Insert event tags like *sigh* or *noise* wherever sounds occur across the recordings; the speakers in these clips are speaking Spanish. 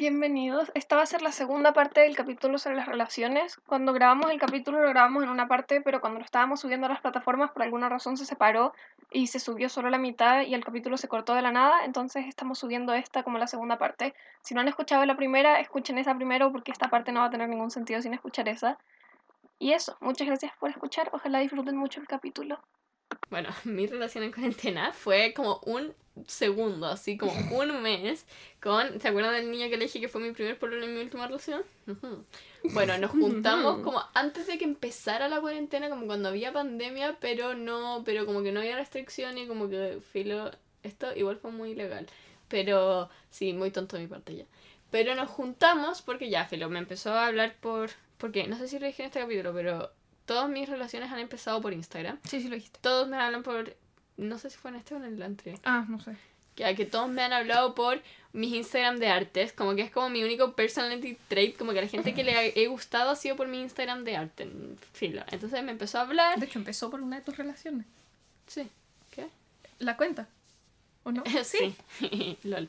Bienvenidos. Esta va a ser la segunda parte del capítulo sobre las relaciones. Cuando grabamos el capítulo lo grabamos en una parte, pero cuando lo estábamos subiendo a las plataformas por alguna razón se separó y se subió solo la mitad y el capítulo se cortó de la nada, entonces estamos subiendo esta como la segunda parte. Si no han escuchado la primera, escuchen esa primero porque esta parte no va a tener ningún sentido sin escuchar esa. Y eso, muchas gracias por escuchar, ojalá disfruten mucho el capítulo. Bueno, *laughs* mi relación en cuarentena fue como un segundo, así como *laughs* un mes, con... ¿Se acuerdan del niño que le dije que fue mi primer problema en mi última relación? Bueno, nos juntamos como antes de que empezara la cuarentena, como cuando había pandemia, pero no, pero como que no había restricciones y como que filo, esto igual fue muy ilegal. Pero sí, muy tonto de mi parte ya. Pero nos juntamos porque ya, filo, me empezó a hablar por... Porque no sé si lo dije en este capítulo, pero todas mis relaciones han empezado por Instagram. Sí, sí lo dijiste. Todos me hablan por... No sé si fue en este o en el anterior. Ah, no sé. Que, que todos me han hablado por mis Instagram de artes, como que es como mi único personality trait, como que a la gente que le he gustado ha sido por mi Instagram de arte, en filo. Entonces me empezó a hablar. De hecho, empezó por una de tus relaciones. Sí, ¿qué? ¿La cuenta? ¿O no? *laughs* Sí, *laughs* lol.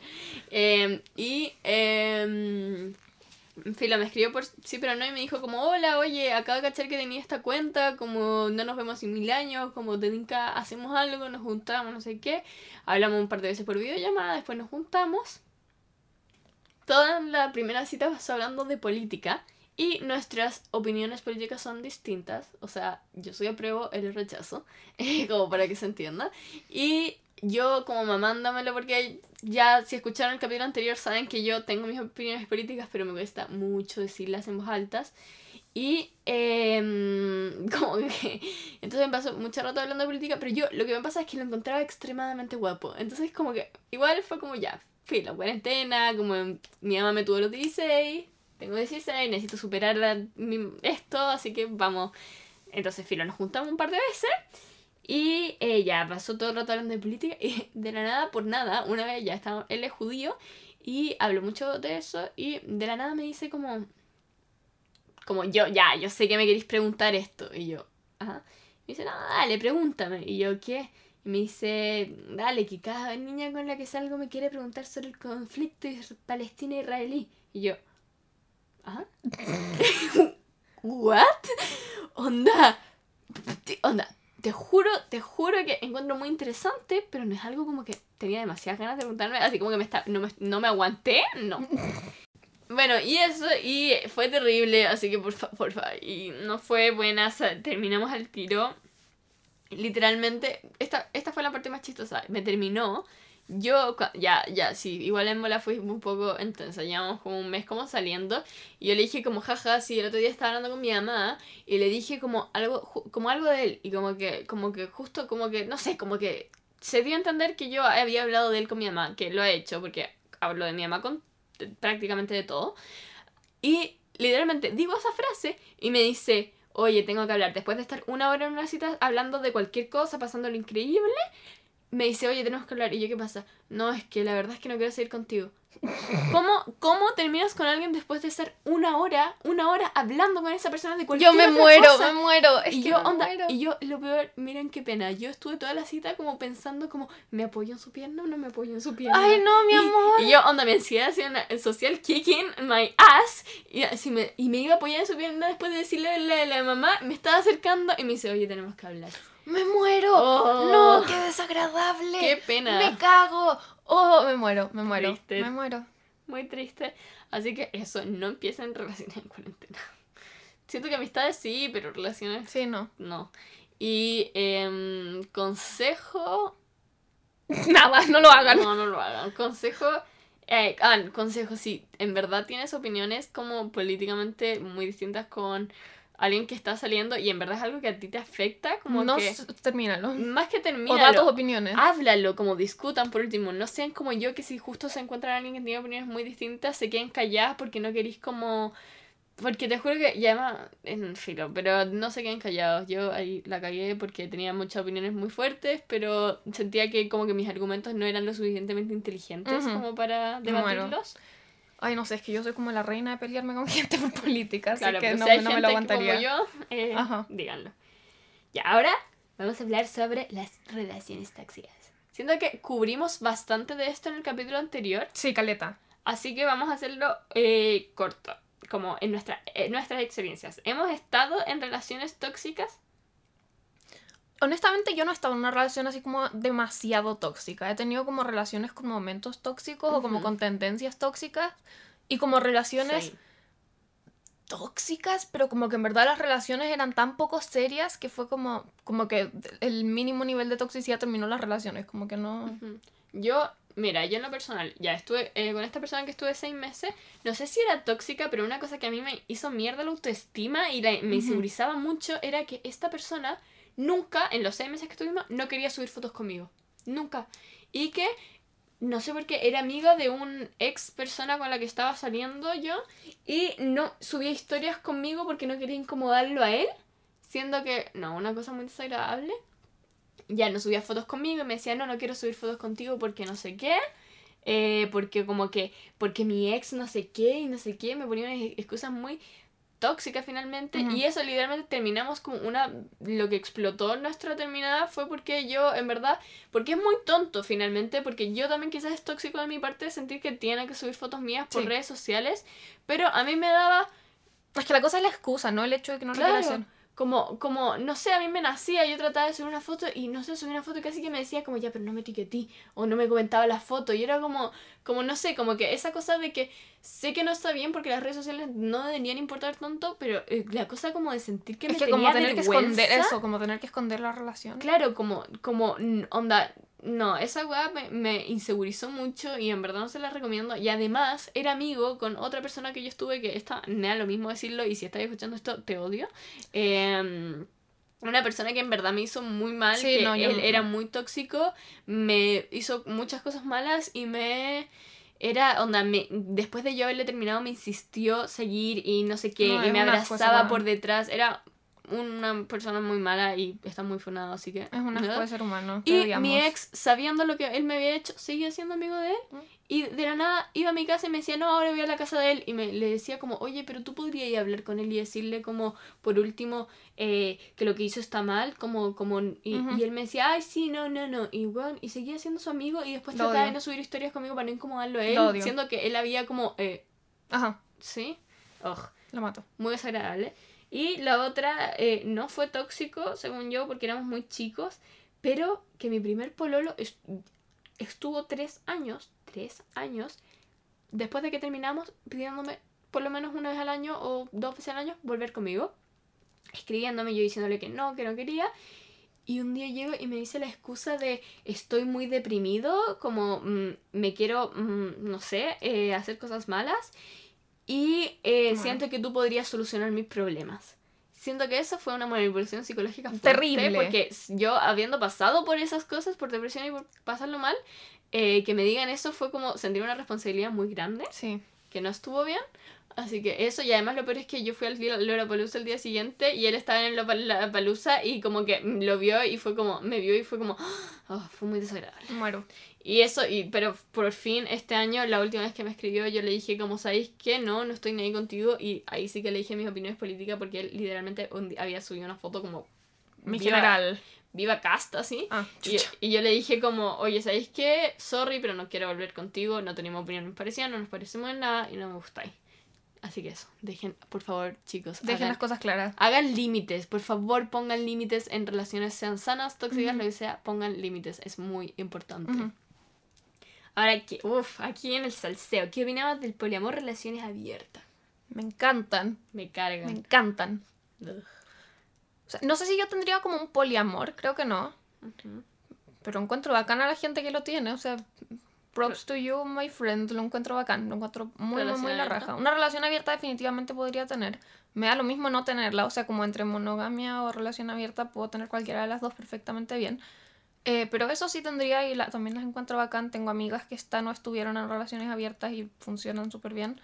Eh, y, eh, filo, me escribió por sí, pero no, y me dijo como, hola, oye, acabo de cachar que tenía esta cuenta, como no nos vemos en mil años, como te tinca, hacemos algo, nos juntamos, no sé qué. Hablamos un par de veces por videollamada, después nos juntamos. Toda la primera cita pasó hablando de política y nuestras opiniones políticas son distintas. O sea, yo soy apruebo, él rechazo, *laughs* como para que se entienda. Y yo como mamándomelo porque ya si escucharon el capítulo anterior saben que yo tengo mis opiniones políticas, pero me cuesta mucho decirlas en voz altas. Y em, *laughs* como que... Entonces me pasó mucho rato hablando de política, pero yo lo que me pasa es que lo encontraba extremadamente guapo. Entonces como que igual fue como ya, filo, cuarentena, como mi mamá me tuvo los 16, tengo 16, necesito superar la- esto, así que vamos. Entonces filo, nos juntamos un par de veces. Y eh, ya pasó todo el rato hablando de política y de la nada por nada, una vez ya estaba, él es judío y habló mucho de eso y de la nada me dice como, como yo, ya, yo sé que me queréis preguntar esto y yo, ajá. Me dice, no, dale, pregúntame. Y yo, ¿qué? Y me dice, dale, que cada niña con la que salgo me quiere preguntar sobre el conflicto is- palestina-israelí. Y yo, ajá. *laughs* *laughs* ¿What? Onda, onda, te juro, te juro que encuentro muy interesante, pero no es algo como que tenía demasiadas ganas de preguntarme, así como que me está, no, me, no me aguanté, no. *laughs* Bueno, y eso, y fue terrible, así que porfa, porfa, y no fue buena, terminamos al tiro. Literalmente, esta, esta fue la parte más chistosa, me terminó. Yo, ya, ya, sí, igual en bola fui un poco intensa, llevamos como un mes como saliendo, y yo le dije como, jaja, sí, el otro día estaba hablando con mi mamá, y le dije como algo, como algo de él, y como que, como que justo, como que, no sé, como que se dio a entender que yo había hablado de él con mi mamá, que lo he hecho, porque hablo de mi mamá con prácticamente de todo, y literalmente digo esa frase, y me dice, oye, tengo que hablar, después de estar una hora en una cita hablando de cualquier cosa, pasando lo increíble, me dice, oye, tenemos que hablar. Y yo, ¿qué pasa? No, es que la verdad es que no quiero seguir contigo. ¿Cómo, ¿Cómo terminas con alguien después de estar una hora, una hora hablando con esa persona de cualquier Yo me otra muero, cosa? me muero. Es y que yo, me onda, muero. y yo, lo peor, miren qué pena. Yo estuve toda la cita como pensando como, ¿me apoyo en su pierna o no me apoyo en su pierna? Ay, no, mi Y- amor. Y, yo, onda, mi ansiedad social kicking my ass. Y, así me, y me iba a apoyar en su pierna después de decirle a la, la mamá, me estaba acercando y me dice, oye, tenemos que hablar. Me muero. Oh. No, qué desagradable. Qué pena. Me cago. Oh, me muero, me muero. Triste. Me muero. Muy triste. Así que eso, no empiecen relaciones en cuarentena. Siento que amistades sí, pero relaciones Sí, no. no. Y em, consejo... *laughs* Nada, no lo hagan. No, no lo hagan. Consejo... eh, ah, consejo, sí. En verdad tienes opiniones como políticamente muy distintas con alguien que está saliendo y en verdad es algo que a ti te afecta, como no, que... termínalo. Más que o termina da tus opiniones. háblalo, como discutan por último. No sean como yo que si justo se encuentran alguien que tiene opiniones muy distintas, se queden calladas porque no queréis como... Porque te juro que, además, en filo, pero no se queden callados. Yo ahí la cagué porque tenía muchas opiniones muy fuertes, pero sentía que como que mis argumentos no eran lo suficientemente inteligentes como para Me muero. Ay, no sé, es que yo soy como la reina de pelearme con *laughs* gente por política, así Claro, que pero no, si no me lo aguantaría. como yo, eh, díganlo. Y ahora vamos a hablar sobre las relaciones tóxicas. Siento que cubrimos bastante de esto en el capítulo anterior, Sí, caleta. Así que vamos a hacerlo eh, corto, como en, nuestra, en nuestras experiencias. ¿Hemos estado en relaciones tóxicas? Honestamente, yo no he estado en una relación así como demasiado tóxica. He tenido como relaciones con momentos tóxicos o como con tendencias tóxicas y como relaciones Sí. tóxicas, pero como que en verdad las relaciones eran tan poco serias que fue como, como que el mínimo nivel de toxicidad terminó las relaciones. Como que no. Yo, mira, yo en lo personal, ya estuve eh, con esta persona que estuve seis meses, no sé si era tóxica, pero una cosa que a mí me hizo mierda la autoestima y la- me insegurizaba mucho era que esta persona nunca, en los seis meses que estuvimos, no quería subir fotos conmigo. Nunca. Y que, no sé por qué, era amiga de un ex persona con la que estaba saliendo yo y no subía historias conmigo porque no quería incomodarlo a él, siendo que, no, una cosa muy desagradable ya no subía fotos conmigo y me decía, no, no quiero subir fotos contigo porque no sé qué. eh, porque como que, porque mi ex no sé qué y no sé qué, me ponía unas excusas muy tóxicas finalmente. Y eso literalmente terminamos como una, lo que explotó nuestra terminada fue porque yo, en verdad, porque es muy tonto finalmente, porque yo también quizás es tóxico de mi parte sentir que tiene que subir fotos mías por Sí. redes sociales, pero a mí me daba Es que la cosa es la excusa, no el hecho de que no lo Claro. quiera hacer. Como, como, no sé, a mí me nacía, yo trataba de subir una foto y no sé, subí una foto y casi que me decía como, ya, pero no me etiqueté, o no me comentaba la foto, y era como, como, no sé, como que esa cosa de que sé que no está bien porque las redes sociales no deberían importar tanto, pero eh, la cosa como de sentir que es me que tenía como tener que esconder eso, como tener que esconder la relación. Claro, como, como, onda, no, esa weá me, me insegurizó mucho y en verdad no se la recomiendo. Y además era amigo con otra persona que yo estuve, que esta, me da lo mismo decirlo y si estás escuchando esto, te odio. Em, una persona que en verdad me hizo muy mal, Sí, que no, yo- él era muy tóxico, me hizo muchas cosas malas y me... Era, onda, me, después de yo haberle terminado me insistió seguir y no sé qué, No, y me abrazaba por detrás. Era una persona muy mala y está muy funado, así que... Es un asco de ser humano. Y mi ex, sabiendo lo que él me había hecho, seguía siendo amigo de él. Mm. Y de la nada iba a mi casa y me decía, no, ahora voy a la casa de él. Y me le decía como, oye, pero tú podrías ir a hablar con él y decirle como, por último, eh, que lo que hizo está mal. Como, como, y, él me decía, ay, sí, no, no, no. Y bueno, y seguía siendo su amigo y después Lo trataba de no subir historias conmigo para no incomodarlo a él. Lo odio. Siendo que él había como, eh, Ajá, sí, lo mato. muy desagradable. Y la otra eh, no fue tóxico, según yo, porque éramos muy chicos, pero que mi primer pololo es- estuvo tres años, tres años, después de que terminamos, pidiéndome por lo menos una vez al año o dos veces al año volver conmigo, escribiéndome, yo diciéndole que no, que no quería. Y un día llego y me dice la excusa de estoy muy deprimido, como mm, me quiero, mm, no sé, eh, hacer cosas malas y eh, Bueno. siento que tú podrías solucionar mis problemas. Siento que eso fue una manipulación psicológica fuerte, Terrible. Porque yo, habiendo pasado por esas cosas, por depresión y por pasarlo mal, eh, que me digan eso fue como sentir una responsabilidad muy grande Sí. que no estuvo bien. Así que eso, y además lo peor es que yo fui al Lollapalooza el día siguiente y él estaba en el Lollapalooza y como que lo vio y fue como, me vio y fue como, "Ah", *gasps* fue muy desagradable. Muero. Y eso, y, pero por fin este año, la última vez que me escribió, yo le dije, como sabéis que no, no estoy ni ahí contigo. Y ahí sí que le dije mis opiniones políticas porque él literalmente había subido una foto como Mi viva, general. viva casta, así. Ah, Y, y yo le dije como, oye, ¿sabéis qué? Sorry, pero no quiero volver contigo, no tenemos opiniones parecidas, no nos parecemos en nada y no me gustáis. Así que eso, dejen, por favor, chicos, Dejen hagan, las cosas claras. hagan límites, por favor pongan límites en relaciones, sean sanas, tóxicas, Ujú. lo que sea, pongan límites, es muy importante. Ujú. Ahora, aquí, uf, aquí en el salseo, ¿qué opinabas del poliamor relaciones abiertas? Me encantan. Me Me cargan. encantan. Ugh. O sea, no sé si yo tendría como un poliamor, creo que no. Pero encuentro bacán a la gente que lo tiene. O sea, props to you, my friend. Lo encuentro bacán. Lo encuentro muy, muy, muy la abierta. raja. Una relación abierta definitivamente podría tener. Me da lo mismo no tenerla. O sea, como entre monogamia o relación abierta, puedo tener cualquiera de las dos perfectamente bien. Eh, pero eso sí tendría y la- también las encuentro bacán. Tengo amigas que están o estuvieron en relaciones abiertas y funcionan súper bien.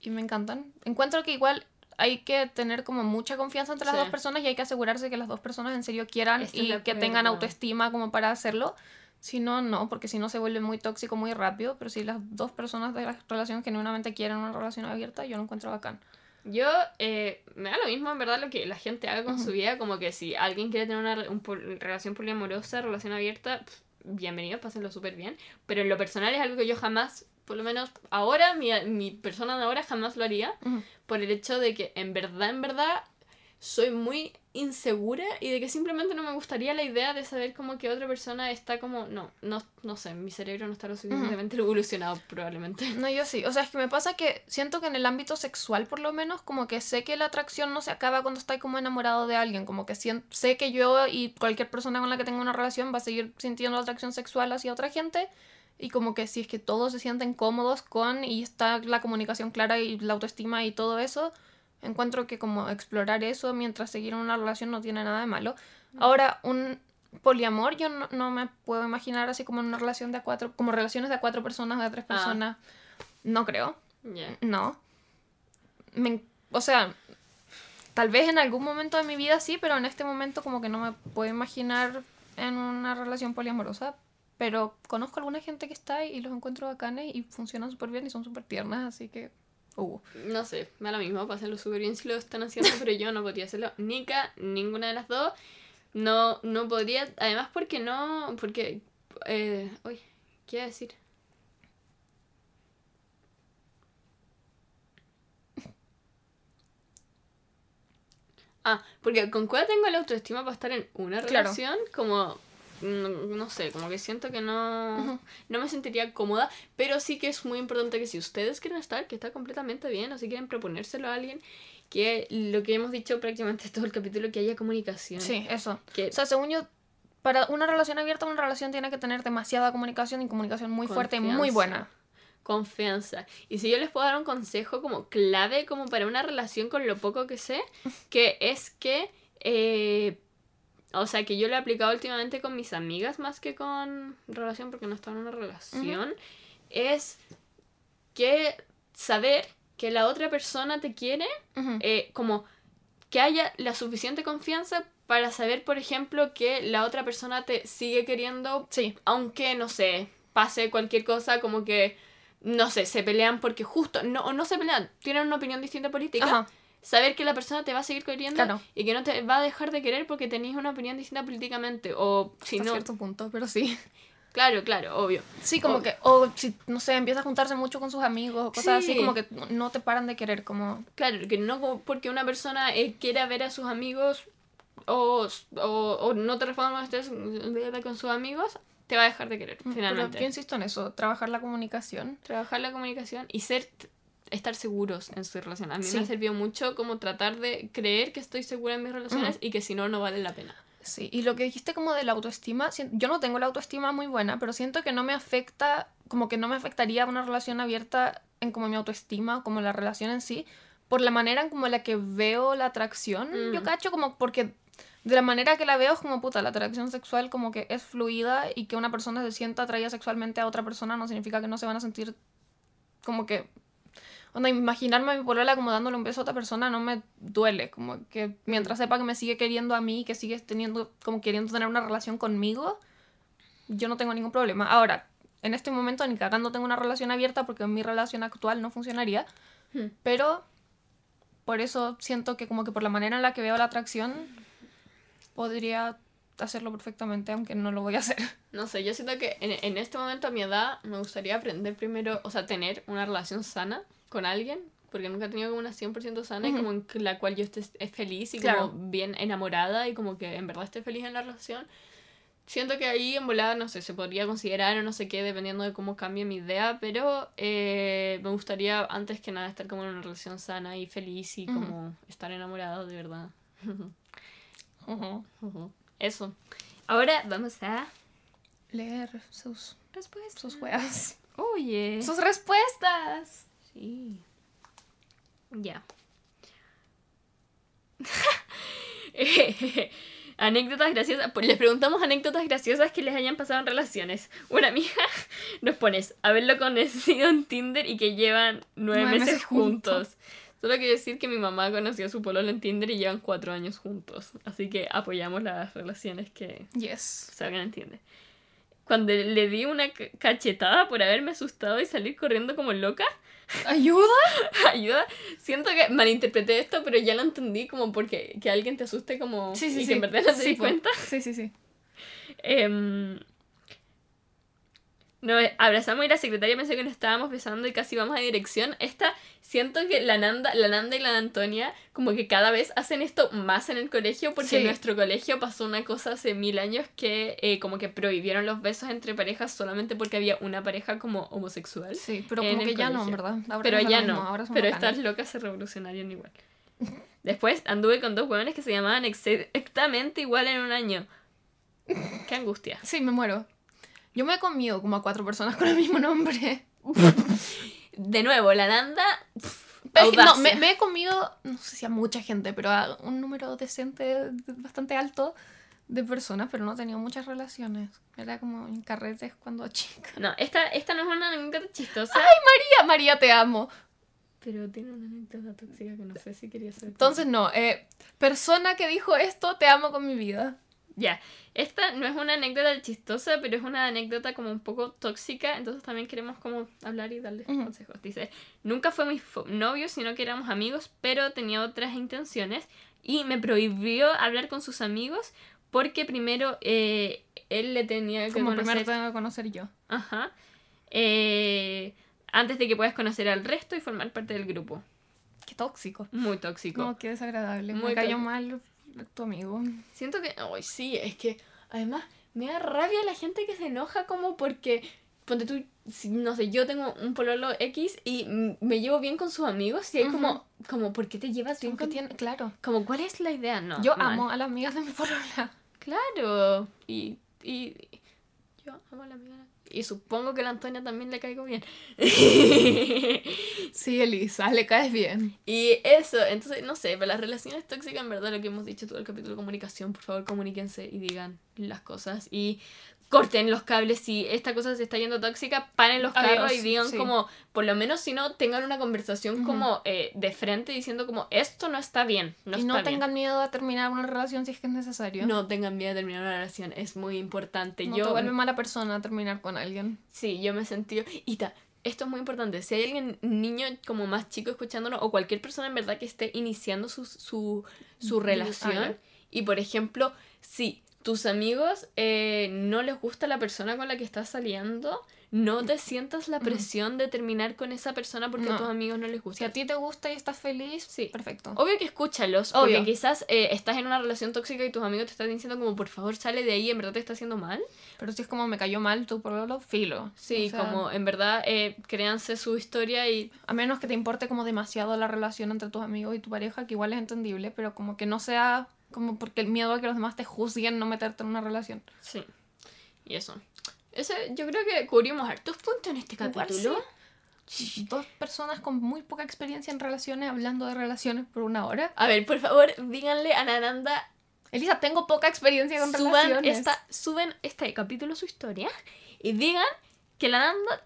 Y me encantan. Encuentro que igual hay que tener como mucha confianza entre las Sí. dos personas y hay que asegurarse que las dos personas en serio quieran y que tengan autoestima como para hacerlo. Si no, no, porque si no se vuelve muy tóxico muy rápido. Pero si las dos personas de la relación genuinamente quieren una relación abierta, yo lo encuentro bacán. Yo, eh, me da lo mismo en verdad lo que la gente haga con su vida, como que si alguien quiere tener una un relación poliamorosa, relación abierta, pf, bienvenido, pásenlo súper bien. Pero en lo personal es algo que yo jamás por lo menos ahora, mi, mi persona de ahora jamás lo haría, por el hecho de que en verdad, en verdad, soy muy insegura y de que simplemente no me gustaría la idea de saber como que otra persona está como, no, no, no sé, mi cerebro no está lo suficientemente *laughs* evolucionado probablemente. No, yo sí. O sea, es que me pasa que siento que en el ámbito sexual, por lo menos, como que sé que la atracción no se acaba cuando estoy como enamorado de alguien. Como que sé que yo y cualquier persona con la que tenga una relación va a seguir sintiendo atracción sexual hacia otra gente. Y como que si es que todos se sienten cómodos con y está la comunicación clara y la autoestima y todo eso, encuentro que como explorar eso mientras seguir una relación no tiene nada de malo. Ahora, un poliamor yo no, no me puedo imaginar así como en una relación de a cuatro, como relaciones de a cuatro personas, de a tres Ah. personas. No creo. Ya. No. Me o sea, tal vez en algún momento de mi vida sí, pero en este momento como que no me puedo imaginar en una relación poliamorosa. Pero conozco a alguna gente que está y los encuentro bacanes y funcionan súper bien y son súper tiernas, así que... Uh. No sé, me da lo mismo, pásenlo súper bien si lo están haciendo, pero yo no podría hacerlo. Nika, ninguna de las dos. No, no podría, además porque no, porque, eh, uy, ¿qué iba a decir? Ah, porque con cuál tengo la autoestima para estar en una Claro. relación, como, no, no sé, como que siento que no, no me sentiría cómoda, pero sí que es muy importante que si ustedes quieren estar, que está completamente bien, o si quieren proponérselo a alguien, que lo que hemos dicho prácticamente *laughs* todo el capítulo, que haya comunicación. Sí, eso. Que O sea, según yo, para una relación abierta, una relación tiene que tener demasiada comunicación y comunicación muy fuerte y muy buena. confianza. Y si yo les puedo dar un consejo como clave, como para una relación con lo poco que sé, que es que, eh, o sea, que yo lo he aplicado últimamente con mis amigas más que con relación, porque no estaba en una relación, es que saber que la otra persona te quiere, eh, como que haya la suficiente confianza para saber, por ejemplo, que la otra persona te sigue queriendo Sí, aunque, no sé, pase cualquier cosa, como que, no sé, se pelean porque justo, no, o no se pelean, tienen una opinión distinta política, Ajá. Saber que la persona te va a seguir queriendo Claro. y que no te va a dejar de querer porque tenéis una opinión distinta políticamente, o si hasta no, cierto punto, pero sí. *laughs* claro, claro, obvio. Sí, como que, o si, no sé, empieza a juntarse mucho con sus amigos o cosas Sí. así, como que no te paran de querer, como... Claro, que no porque una persona eh, quiera ver a sus amigos o, o, o no te responda cuando estés eh, con sus amigos, te va a dejar de querer, Pero finalmente. yo insisto en eso, trabajar la comunicación. trabajar la comunicación y ser estar seguros en su relación. A mí me Sí. ha servido mucho como tratar de creer que estoy segura en mis relaciones y que si no, no vale la pena. Sí, y lo que dijiste como de la autoestima, yo no tengo la autoestima muy buena, pero siento que no me afecta, como que no me afectaría una relación abierta en como mi autoestima, como la relación en sí, por la manera en como la que veo la atracción. Mm. Yo cacho como porque de la manera que la veo es como puta, la atracción sexual como que es fluida y que una persona se sienta atraída sexualmente a otra persona no significa que no se van a sentir como que Onda, imaginarme a mi polola como dándole un beso a otra persona no me duele. Como que mientras sepa que me sigue queriendo a mí, que sigue teniendo, como queriendo tener una relación conmigo, yo no tengo ningún problema. Ahora, en este momento ni cagando tengo una relación abierta porque mi relación actual no funcionaría. Hmm. Pero por eso siento que como que por la manera en la que veo la atracción, podría hacerlo perfectamente, aunque no lo voy a hacer. *laughs* No sé, yo siento que en, en este momento a mi edad me gustaría aprender primero, o sea, tener una relación sana con alguien, porque nunca he tenido como una 100% sana y Ujú. como en la cual yo esté es feliz y Claro. como bien enamorada y como que en verdad esté feliz en la relación. Siento que ahí en volada, no sé, se podría considerar o no sé qué, dependiendo de cómo cambie mi idea, pero eh, me gustaría antes que nada estar como en una relación sana y feliz y Ujú. como estar enamorada de verdad. Ujú. Ujú. Eso. Ahora vamos a... Leer sus, Respuesta. sus weas. Oye. Sus respuestas. Sí. Ya. Eh, *laughs* anécdotas graciosas. Pues les preguntamos anécdotas graciosas que les hayan pasado en relaciones. Una amiga *laughs* nos pones haberlo conocido en Tinder y que llevan nueve, Nueve meses, meses juntos. Solo quiero decir que mi mamá conoció a su pololo en Tinder y llevan cuatro años juntos. Así que apoyamos las relaciones que Yes. salgan en Tinder. Cuando le di una ca- cachetada por haberme asustado y salir corriendo como loca, ¿Ayuda? *laughs* ayuda. Siento que malinterpreté esto, pero ya lo entendí como porque que alguien te asuste como Sí, sí, y sí. que en verdad no te Sí, di cuenta. Sí, sí, sí. Em, Nos abrazamos y la secretaria pensó que nos estábamos besando y casi vamos a dirección. Esta, siento que la Nanda, la Nanda y la Antonia como que cada vez hacen esto más en el colegio porque en nuestro colegio pasó una cosa hace mil años que eh, como que prohibieron los besos entre parejas solamente porque había una pareja como homosexual. Sí, pero como que ya no. ¿verdad? Ahora pero ya no. ahora pero estas locas se revolucionaron igual. *laughs* Después anduve con dos hueones que se llamaban exactamente igual en un año. Qué angustia. Sí, me muero. Yo me he comido como a cuatro personas con el mismo nombre. De nuevo, la Nanda. no, me, me he comido, no sé si a mucha gente, pero a un número decente, bastante alto de personas, pero no he tenido muchas relaciones. Era como en carretes cuando chica. No, esta, esta no es una anécdota chistosa. María, María, te amo. Pero tiene una anécdota tóxica que no sé si quería hacer. Entonces, no, eh, persona que dijo esto, te amo con mi vida. Ya, esta no es una anécdota chistosa, pero es una anécdota como un poco tóxica, entonces también queremos como hablar y darles consejos. Dice, nunca fue mi novio, sino que éramos amigos, pero tenía otras intenciones y me prohibió hablar con sus amigos porque primero eh, él le tenía que Como conocer... primero tengo que conocer yo. Ajá. Eh, antes de que puedas conocer al resto y formar parte del grupo. Qué tóxico. Muy tóxico. No, qué desagradable. Muy me cayó mal tu amigo. Siento que. Ay, sí, es que. Además, me da rabia la gente que se enoja como porque. Ponte tú, no sé, yo tengo un pololo X y me llevo bien con sus amigos y hay como. Como, ¿por qué te llevas bien con.? tiene, claro. Como, ¿cuál es la idea? No. yo amo a las amigas de mi polola. Claro. Y. y yo amo a la amiga. Y supongo que a la Antonia también le caigo bien. *laughs* Sí, Elisa, le caes bien. Y eso, entonces, no sé, pero las relaciones tóxicas, en verdad, lo que hemos dicho todo el capítulo de comunicación, por favor, comuníquense y digan las cosas. Y corten los cables si esta cosa se está yendo tóxica, paren los Adiós, carros y digan sí. como, por lo menos si no, tengan una conversación como eh, de frente diciendo como, esto no está bien, no y está no bien. tengan miedo a terminar una relación si es que es necesario. No tengan miedo de terminar una relación, es muy importante. No yo, te vuelve mala persona terminar con alguien. Sí, yo me sentí... Y ta, esto es muy importante. Si hay alguien, niño como más chico escuchándonos, o cualquier persona en verdad que esté iniciando su, su, su relación, y por ejemplo, si tus amigos eh, no les gusta la persona con la que estás saliendo, no te sientas la presión de terminar con esa persona porque a tus amigos no les Si gusta. a ti te gusta y estás feliz, Sí. perfecto. Obvio que escúchalos, Obvio. porque quizás eh, estás en una relación tóxica y tus amigos te están diciendo como por favor sale de ahí, en verdad te está haciendo mal. Pero si es como me cayó mal tu pololo, filo. Sí, O sea, como en verdad eh, créanse su historia y A menos que te importe como demasiado la relación entre tus amigos y tu pareja, que igual es entendible, pero como que no sea como porque el miedo a que los demás te juzguen no meterte en una relación. Sí. Y eso. Ese, yo creo que cubrimos hartos puntos en este capítulo. Dos personas con muy poca experiencia en relaciones hablando de relaciones por una hora. A ver, por favor, díganle a Nananda, Elisa, tengo poca experiencia con suban, relaciones. esta, suben este capítulo su historia y digan que la Nanda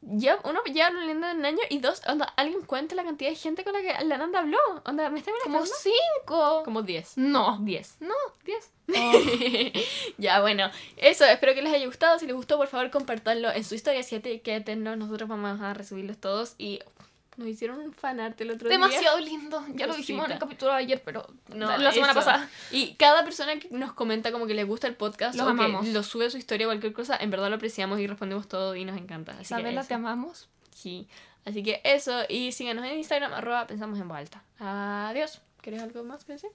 ya, uno, ya hablando de un año y dos, onda, alguien cuente la cantidad de gente con la que la Nanda habló. Onda, ¿me está Como cinco. Como 10. No. 10. No. 10. Oh. *laughs* ya, bueno, eso, espero que les haya gustado. Si les gustó, por favor, compartanlo en su historia. Si te quédenlo, nosotros vamos a recibirlos todos. Y nos hicieron un fanart el otro día. Demasiado lindo. Ya lo dijimos en el capítulo de ayer, pero No, la semana eso. pasada. Y cada persona que nos comenta como que le gusta el podcast Los o amamos. que lo sube a su historia o cualquier cosa, en verdad lo apreciamos y respondemos todo y nos encanta. Así que Isabela, eso. te amamos. Sí. Así que eso, y síganos en Instagram, arroba pensamos en voz alta. Adiós. ¿Quieres algo más que decir?